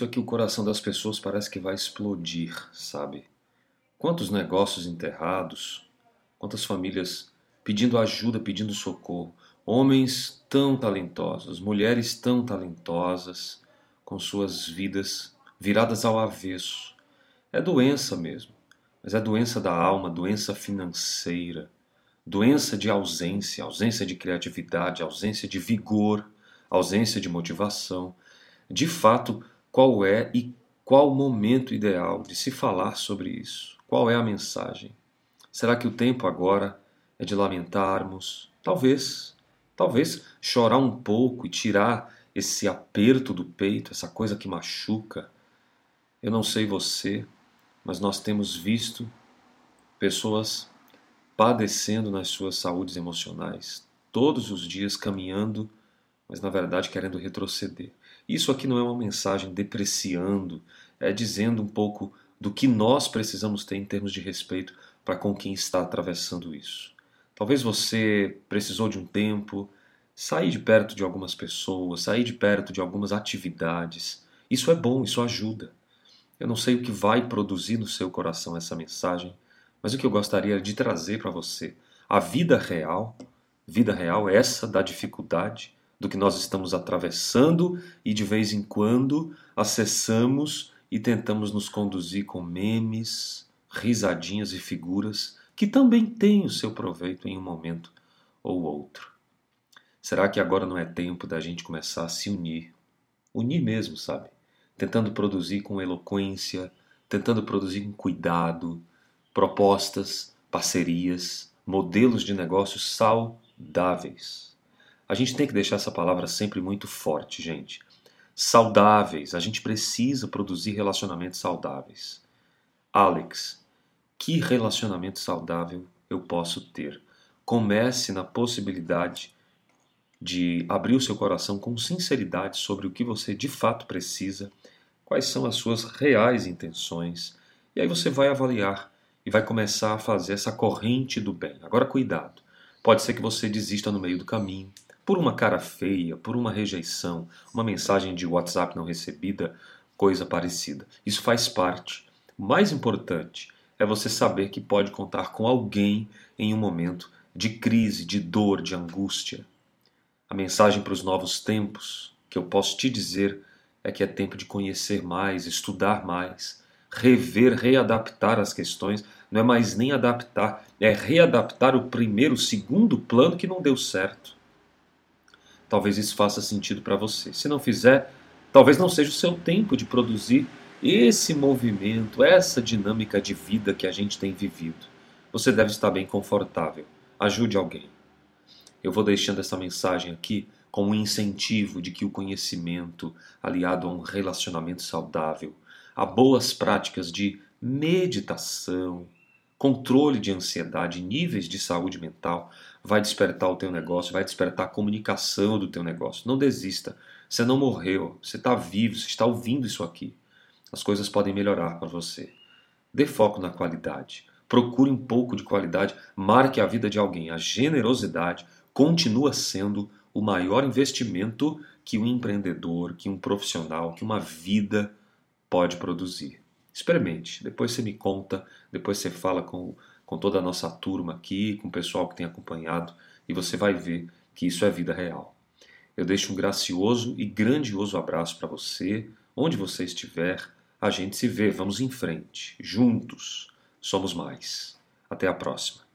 visto é que o coração das pessoas parece que vai explodir, sabe? Quantos negócios enterrados, quantas famílias pedindo ajuda, pedindo socorro, homens tão talentosos, mulheres tão talentosas, com suas vidas viradas ao avesso. É doença mesmo, mas é doença da alma, doença financeira, doença de ausência, ausência de criatividade, ausência de vigor, ausência de motivação. De fato, qual é e qual o momento ideal de se falar sobre isso? Qual é a mensagem? Será que o tempo agora é de lamentarmos? Talvez, talvez chorar um pouco e tirar esse aperto do peito, essa coisa que machuca. Eu não sei você, mas nós temos visto pessoas padecendo nas suas saúdes emocionais, todos os dias caminhando, mas na verdade querendo retroceder. Isso aqui não é uma mensagem depreciando, é dizendo um pouco do que nós precisamos ter em termos de respeito para com quem está atravessando isso. Talvez você precisou de um tempo, sair de perto de algumas pessoas, sair de perto de algumas atividades. Isso é bom, isso ajuda. Eu não sei o que vai produzir no seu coração essa mensagem, mas o que eu gostaria de trazer para você, a vida real, vida real essa da dificuldade, do que nós estamos atravessando e de vez em quando acessamos e tentamos nos conduzir com memes, risadinhas e figuras que também têm o seu proveito em um momento ou outro. Será que agora não é tempo da gente começar a se unir? Unir mesmo, sabe? Tentando produzir com eloquência, tentando produzir com cuidado, propostas, parcerias, modelos de negócios saudáveis. A gente tem que deixar essa palavra sempre muito forte, gente saudáveis. A gente precisa produzir relacionamentos saudáveis. Alex, que relacionamento saudável eu posso ter? Comece na possibilidade de abrir o seu coração com sinceridade sobre o que você de fato precisa, quais são as suas reais intenções, e aí você vai avaliar e vai começar a fazer essa corrente do bem. Agora, cuidado. Pode ser que você desista no meio do caminho, por uma cara feia, por uma rejeição, uma mensagem de WhatsApp não recebida, coisa parecida. Isso faz parte. O mais importante é você saber que pode contar com alguém em um momento de crise, de dor, de angústia. A mensagem para os novos tempos que eu posso te dizer é que é tempo de conhecer mais, estudar mais, rever, readaptar as questões. Não é mais nem adaptar, é readaptar o primeiro, o segundo plano que não deu certo talvez isso faça sentido para você. Se não fizer, talvez não seja o seu tempo de produzir esse movimento, essa dinâmica de vida que a gente tem vivido. Você deve estar bem confortável. Ajude alguém. Eu vou deixando essa mensagem aqui como um incentivo de que o conhecimento, aliado a um relacionamento saudável, a boas práticas de meditação, controle de ansiedade, níveis de saúde mental, vai despertar o teu negócio, vai despertar a comunicação do teu negócio. Não desista. Você não morreu, você está vivo, você está ouvindo isso aqui. As coisas podem melhorar para você. Dê foco na qualidade. Procure um pouco de qualidade, marque a vida de alguém. A generosidade continua sendo o maior investimento que um empreendedor, que um profissional, que uma vida pode produzir. Experimente, depois você me conta, depois você fala com, com toda a nossa turma aqui, com o pessoal que tem acompanhado, e você vai ver que isso é vida real. Eu deixo um gracioso e grandioso abraço para você, onde você estiver. A gente se vê, vamos em frente, juntos, somos mais. Até a próxima.